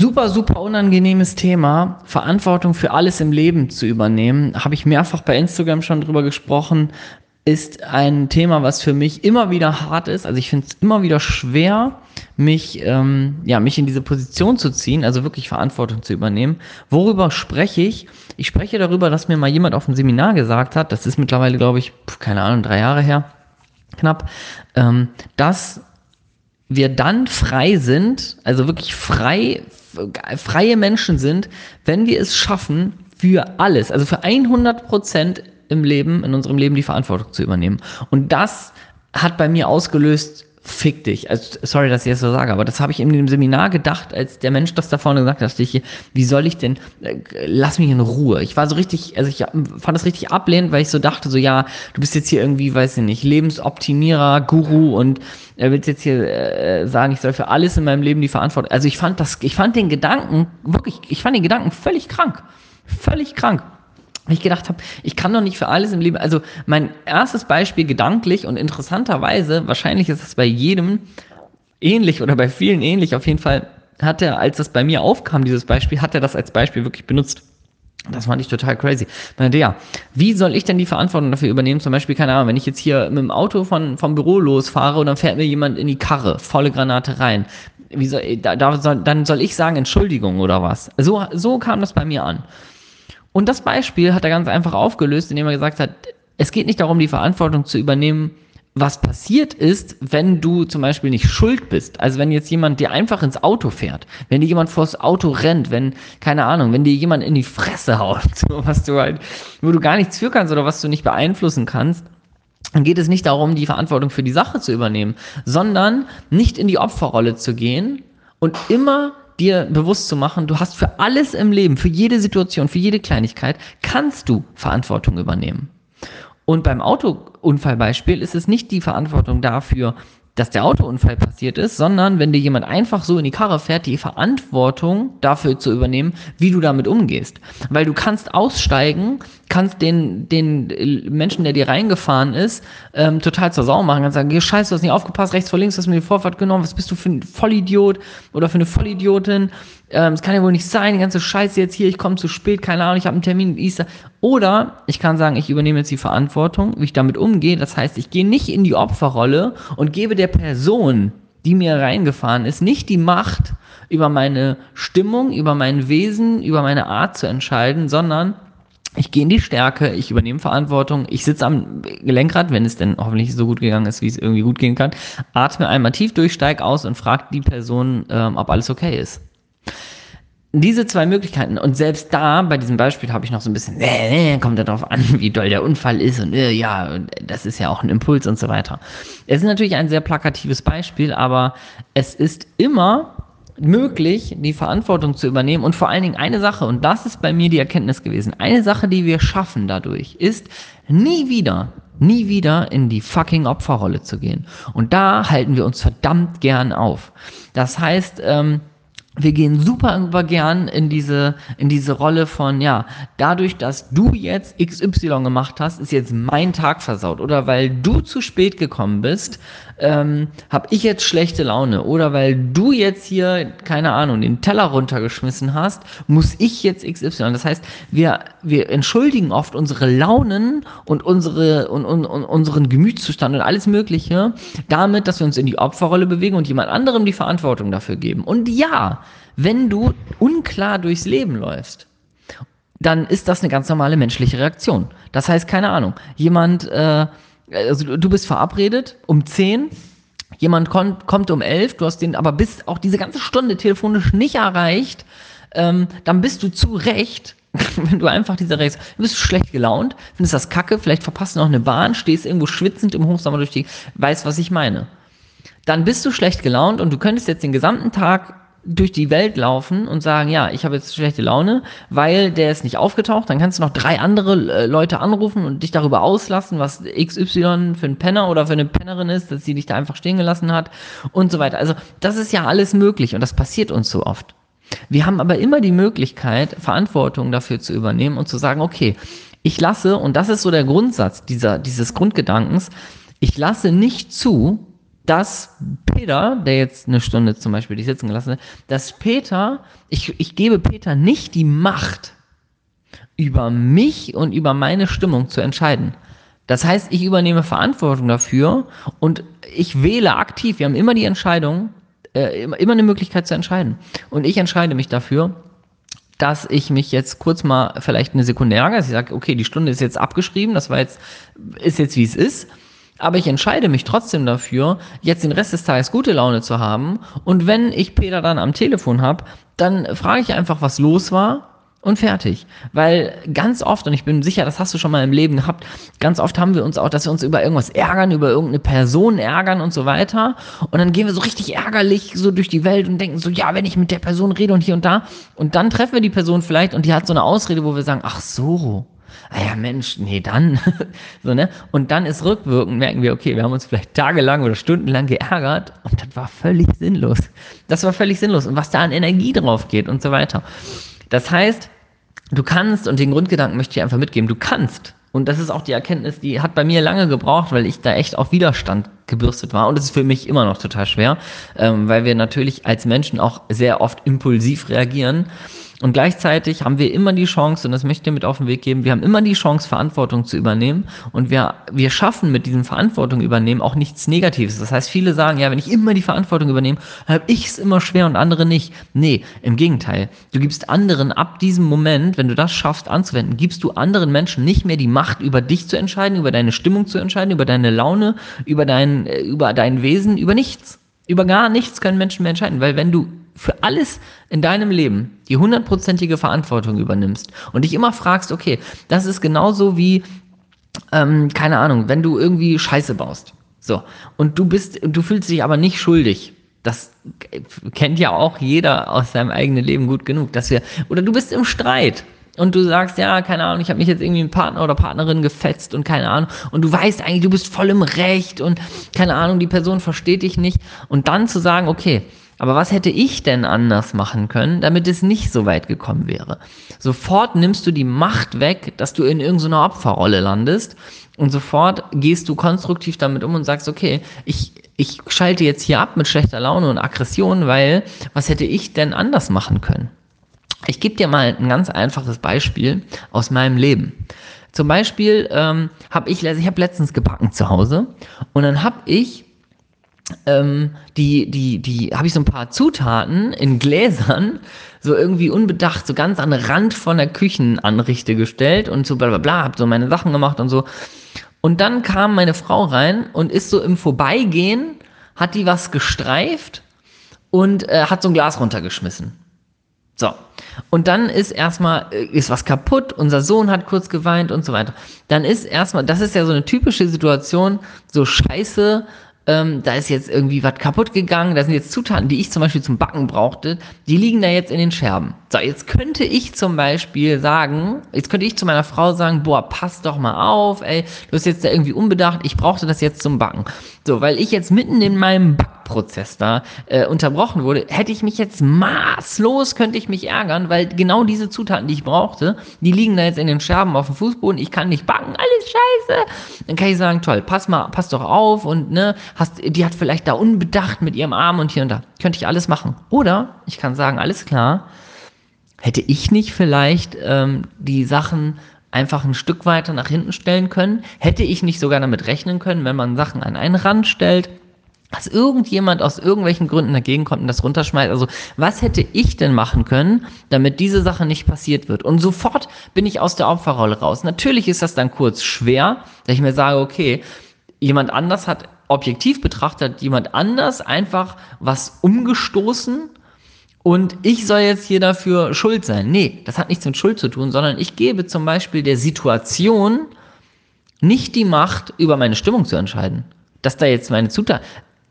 Super, super unangenehmes Thema, Verantwortung für alles im Leben zu übernehmen. Habe ich mehrfach bei Instagram schon drüber gesprochen. Ist ein Thema, was für mich immer wieder hart ist. Also ich finde es immer wieder schwer, mich, ähm, ja, mich in diese Position zu ziehen, also wirklich Verantwortung zu übernehmen. Worüber spreche ich? Ich spreche darüber, dass mir mal jemand auf dem Seminar gesagt hat, das ist mittlerweile, glaube ich, keine Ahnung, drei Jahre her, knapp, ähm, dass wir dann frei sind, also wirklich frei freie Menschen sind, wenn wir es schaffen, für alles, also für 100 Prozent im Leben, in unserem Leben die Verantwortung zu übernehmen. Und das hat bei mir ausgelöst, fick dich. Also, sorry, dass ich das so sage, aber das habe ich in dem Seminar gedacht, als der Mensch das da vorne gesagt hat, ich, wie soll ich denn, äh, lass mich in Ruhe. Ich war so richtig, also ich fand das richtig ablehnend, weil ich so dachte, so ja, du bist jetzt hier irgendwie, weiß ich nicht, Lebensoptimierer, Guru und er will jetzt hier äh, sagen, ich soll für alles in meinem Leben die Verantwortung. Also ich fand das, ich fand den Gedanken, wirklich, ich fand den Gedanken völlig krank. Völlig krank ich gedacht habe, ich kann doch nicht für alles im Leben, also mein erstes Beispiel gedanklich und interessanterweise, wahrscheinlich ist es bei jedem ähnlich oder bei vielen ähnlich, auf jeden Fall hat er, als das bei mir aufkam, dieses Beispiel, hat er das als Beispiel wirklich benutzt. Das fand ich total crazy. Meinte, ja, wie soll ich denn die Verantwortung dafür übernehmen? Zum Beispiel, keine Ahnung, wenn ich jetzt hier mit dem Auto von, vom Büro losfahre und dann fährt mir jemand in die Karre, volle Granate rein. Wie soll, da, da soll, dann soll ich sagen, Entschuldigung oder was? So, so kam das bei mir an. Und das Beispiel hat er ganz einfach aufgelöst, indem er gesagt hat, es geht nicht darum, die Verantwortung zu übernehmen, was passiert ist, wenn du zum Beispiel nicht schuld bist. Also wenn jetzt jemand dir einfach ins Auto fährt, wenn dir jemand vors Auto rennt, wenn, keine Ahnung, wenn dir jemand in die Fresse haut, was du halt, wo du gar nichts für kannst oder was du nicht beeinflussen kannst, dann geht es nicht darum, die Verantwortung für die Sache zu übernehmen, sondern nicht in die Opferrolle zu gehen und immer dir bewusst zu machen, du hast für alles im Leben, für jede Situation, für jede Kleinigkeit, kannst du Verantwortung übernehmen. Und beim Autounfallbeispiel ist es nicht die Verantwortung dafür, dass der Autounfall passiert ist, sondern wenn dir jemand einfach so in die Karre fährt, die Verantwortung dafür zu übernehmen, wie du damit umgehst. Weil du kannst aussteigen, kannst den, den Menschen, der dir reingefahren ist, ähm, total zur Sau machen, kannst sagen, scheiße, du hast nicht aufgepasst, rechts vor links hast mir die Vorfahrt genommen, was bist du für ein Vollidiot oder für eine Vollidiotin, ähm, das kann ja wohl nicht sein, die ganze Scheiße jetzt hier, ich komme zu spät, keine Ahnung, ich habe einen Termin mit Easter. Oder ich kann sagen, ich übernehme jetzt die Verantwortung, wie ich damit umgehe. Das heißt, ich gehe nicht in die Opferrolle und gebe der Person, die mir reingefahren ist, nicht die Macht über meine Stimmung, über mein Wesen, über meine Art zu entscheiden, sondern ich gehe in die Stärke, ich übernehme Verantwortung, ich sitze am Gelenkrad, wenn es denn hoffentlich so gut gegangen ist, wie es irgendwie gut gehen kann, atme einmal tief durch, steig aus und frage die Person, ähm, ob alles okay ist diese zwei Möglichkeiten und selbst da bei diesem Beispiel habe ich noch so ein bisschen äh, kommt darauf an, wie doll der Unfall ist und äh, ja, das ist ja auch ein Impuls und so weiter. Es ist natürlich ein sehr plakatives Beispiel, aber es ist immer möglich, die Verantwortung zu übernehmen und vor allen Dingen eine Sache und das ist bei mir die Erkenntnis gewesen. Eine Sache, die wir schaffen dadurch, ist nie wieder nie wieder in die fucking Opferrolle zu gehen. Und da halten wir uns verdammt gern auf. Das heißt, ähm, wir gehen super gern in diese, in diese Rolle von, ja, dadurch, dass du jetzt XY gemacht hast, ist jetzt mein Tag versaut. Oder weil du zu spät gekommen bist, ähm, habe ich jetzt schlechte Laune. Oder weil du jetzt hier, keine Ahnung, den Teller runtergeschmissen hast, muss ich jetzt XY. Das heißt, wir, wir entschuldigen oft unsere Launen und unsere, und, und, und unseren Gemütszustand und alles Mögliche damit, dass wir uns in die Opferrolle bewegen und jemand anderem die Verantwortung dafür geben. Und ja, wenn du unklar durchs Leben läufst, dann ist das eine ganz normale menschliche Reaktion. Das heißt, keine Ahnung, jemand, äh, also du bist verabredet um 10, jemand kommt, kommt um 11, du hast den aber bis auch diese ganze Stunde telefonisch nicht erreicht, ähm, dann bist du zu Recht wenn du einfach diese Race, du bist schlecht gelaunt, findest das kacke, vielleicht verpasst du noch eine Bahn, stehst irgendwo schwitzend im Hochsommer durch die, weißt, was ich meine. Dann bist du schlecht gelaunt und du könntest jetzt den gesamten Tag durch die Welt laufen und sagen, ja, ich habe jetzt schlechte Laune, weil der ist nicht aufgetaucht, dann kannst du noch drei andere äh, Leute anrufen und dich darüber auslassen, was XY für ein Penner oder für eine Pennerin ist, dass sie dich da einfach stehen gelassen hat und so weiter. Also das ist ja alles möglich und das passiert uns so oft. Wir haben aber immer die Möglichkeit, Verantwortung dafür zu übernehmen und zu sagen, okay, ich lasse, und das ist so der Grundsatz dieser, dieses Grundgedankens, ich lasse nicht zu, dass Peter, der jetzt eine Stunde zum Beispiel dich sitzen gelassen hat, dass Peter, ich, ich gebe Peter nicht die Macht, über mich und über meine Stimmung zu entscheiden. Das heißt, ich übernehme Verantwortung dafür und ich wähle aktiv. Wir haben immer die Entscheidung, äh, immer eine Möglichkeit zu entscheiden. Und ich entscheide mich dafür, dass ich mich jetzt kurz mal vielleicht eine Sekunde ärgere, ich sage, okay, die Stunde ist jetzt abgeschrieben, das war jetzt, ist jetzt wie es ist. Aber ich entscheide mich trotzdem dafür, jetzt den Rest des Tages gute Laune zu haben. Und wenn ich Peter dann am Telefon habe, dann frage ich einfach, was los war und fertig. Weil ganz oft, und ich bin sicher, das hast du schon mal im Leben gehabt, ganz oft haben wir uns auch, dass wir uns über irgendwas ärgern, über irgendeine Person ärgern und so weiter. Und dann gehen wir so richtig ärgerlich so durch die Welt und denken so, ja, wenn ich mit der Person rede und hier und da. Und dann treffen wir die Person vielleicht und die hat so eine Ausrede, wo wir sagen, ach so, ah ja Mensch, nee, dann. so, ne? Und dann ist rückwirkend, merken wir, okay, wir haben uns vielleicht tagelang oder stundenlang geärgert und das war völlig sinnlos. Das war völlig sinnlos. Und was da an Energie drauf geht und so weiter. Das heißt, du kannst, und den Grundgedanken möchte ich einfach mitgeben, du kannst. Und das ist auch die Erkenntnis, die hat bei mir lange gebraucht, weil ich da echt auf Widerstand gebürstet war. Und es ist für mich immer noch total schwer, ähm, weil wir natürlich als Menschen auch sehr oft impulsiv reagieren. Und gleichzeitig haben wir immer die Chance, und das möchte ich dir mit auf den Weg geben, wir haben immer die Chance, Verantwortung zu übernehmen. Und wir, wir schaffen mit diesem Verantwortung übernehmen auch nichts Negatives. Das heißt, viele sagen, ja, wenn ich immer die Verantwortung übernehme, habe ich es immer schwer und andere nicht. Nee, im Gegenteil. Du gibst anderen ab diesem Moment, wenn du das schaffst anzuwenden, gibst du anderen Menschen nicht mehr die Macht, über dich zu entscheiden, über deine Stimmung zu entscheiden, über deine Laune, über dein, äh, über dein Wesen, über nichts. Über gar nichts können Menschen mehr entscheiden, weil wenn du für alles in deinem Leben die hundertprozentige Verantwortung übernimmst und dich immer fragst, okay, das ist genauso wie, ähm, keine Ahnung, wenn du irgendwie Scheiße baust. So. Und du bist, du fühlst dich aber nicht schuldig. Das kennt ja auch jeder aus seinem eigenen Leben gut genug, dass wir, oder du bist im Streit und du sagst, ja, keine Ahnung, ich habe mich jetzt irgendwie mit Partner oder Partnerin gefetzt und keine Ahnung und du weißt eigentlich, du bist voll im Recht und keine Ahnung, die Person versteht dich nicht und dann zu sagen, okay, aber was hätte ich denn anders machen können, damit es nicht so weit gekommen wäre? Sofort nimmst du die Macht weg, dass du in irgendeiner Opferrolle landest und sofort gehst du konstruktiv damit um und sagst, okay, ich, ich schalte jetzt hier ab mit schlechter Laune und Aggression, weil was hätte ich denn anders machen können? Ich gebe dir mal ein ganz einfaches Beispiel aus meinem Leben. Zum Beispiel ähm, habe ich, ich habe letztens gebacken zu Hause und dann habe ich ähm, die, die, die, habe ich so ein paar Zutaten in Gläsern so irgendwie unbedacht so ganz an den Rand von der Küchenanrichte gestellt und so bla bla bla, hab so meine Sachen gemacht und so. Und dann kam meine Frau rein und ist so im Vorbeigehen, hat die was gestreift und äh, hat so ein Glas runtergeschmissen. So. Und dann ist erstmal, äh, ist was kaputt, unser Sohn hat kurz geweint und so weiter. Dann ist erstmal, das ist ja so eine typische Situation, so scheiße, ähm, da ist jetzt irgendwie was kaputt gegangen, da sind jetzt Zutaten, die ich zum Beispiel zum Backen brauchte, die liegen da jetzt in den Scherben. So, jetzt könnte ich zum Beispiel sagen, jetzt könnte ich zu meiner Frau sagen, boah, pass doch mal auf, ey, du bist jetzt da irgendwie unbedacht, ich brauchte das jetzt zum Backen. So, weil ich jetzt mitten in meinem Backprozess da äh, unterbrochen wurde, hätte ich mich jetzt maßlos, könnte ich mich ärgern, weil genau diese Zutaten, die ich brauchte, die liegen da jetzt in den Scherben auf dem Fußboden, ich kann nicht backen, alles scheiße. Dann kann ich sagen, toll, pass mal, pass doch auf und ne, hast, die hat vielleicht da unbedacht mit ihrem Arm und hier und da. Könnte ich alles machen. Oder ich kann sagen, alles klar, hätte ich nicht vielleicht ähm, die Sachen einfach ein Stück weiter nach hinten stellen können? Hätte ich nicht sogar damit rechnen können, wenn man Sachen an einen Rand stellt, dass irgendjemand aus irgendwelchen Gründen dagegen kommt und das runterschmeißt. Also was hätte ich denn machen können, damit diese Sache nicht passiert wird? Und sofort bin ich aus der Opferrolle raus. Natürlich ist das dann kurz schwer, dass ich mir sage, okay, jemand anders hat objektiv betrachtet, jemand anders einfach was umgestoßen und ich soll jetzt hier dafür schuld sein. Nee, das hat nichts mit Schuld zu tun, sondern ich gebe zum Beispiel der Situation nicht die Macht, über meine Stimmung zu entscheiden. Dass da jetzt meine Zutat.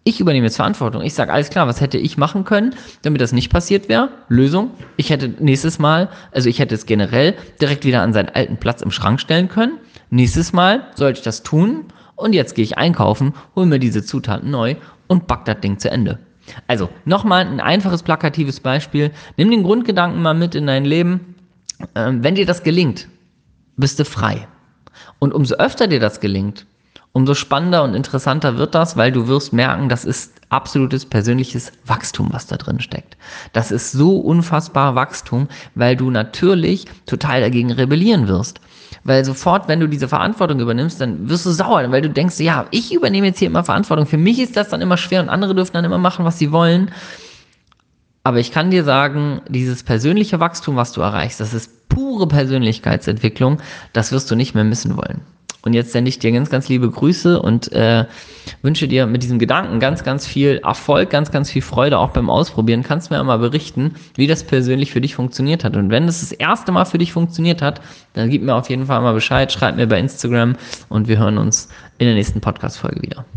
Ich übernehme jetzt Verantwortung. Ich sage, alles klar, was hätte ich machen können, damit das nicht passiert wäre? Lösung. Ich hätte nächstes Mal, also ich hätte es generell direkt wieder an seinen alten Platz im Schrank stellen können. Nächstes Mal sollte ich das tun und jetzt gehe ich einkaufen, hole mir diese Zutaten neu und back das Ding zu Ende. Also, nochmal ein einfaches, plakatives Beispiel. Nimm den Grundgedanken mal mit in dein Leben. Ähm, wenn dir das gelingt, bist du frei. Und umso öfter dir das gelingt, umso spannender und interessanter wird das, weil du wirst merken, das ist absolutes persönliches Wachstum, was da drin steckt. Das ist so unfassbar Wachstum, weil du natürlich total dagegen rebellieren wirst. Weil sofort, wenn du diese Verantwortung übernimmst, dann wirst du sauer, weil du denkst, ja, ich übernehme jetzt hier immer Verantwortung. Für mich ist das dann immer schwer und andere dürfen dann immer machen, was sie wollen. Aber ich kann dir sagen, dieses persönliche Wachstum, was du erreichst, das ist pure Persönlichkeitsentwicklung, das wirst du nicht mehr missen wollen. Und jetzt sende ich dir ganz, ganz liebe Grüße und äh, wünsche dir mit diesem Gedanken ganz, ganz viel Erfolg, ganz, ganz viel Freude auch beim Ausprobieren. Kannst mir einmal berichten, wie das persönlich für dich funktioniert hat. Und wenn das das erste Mal für dich funktioniert hat, dann gib mir auf jeden Fall mal Bescheid, schreib mir bei Instagram und wir hören uns in der nächsten Podcast-Folge wieder.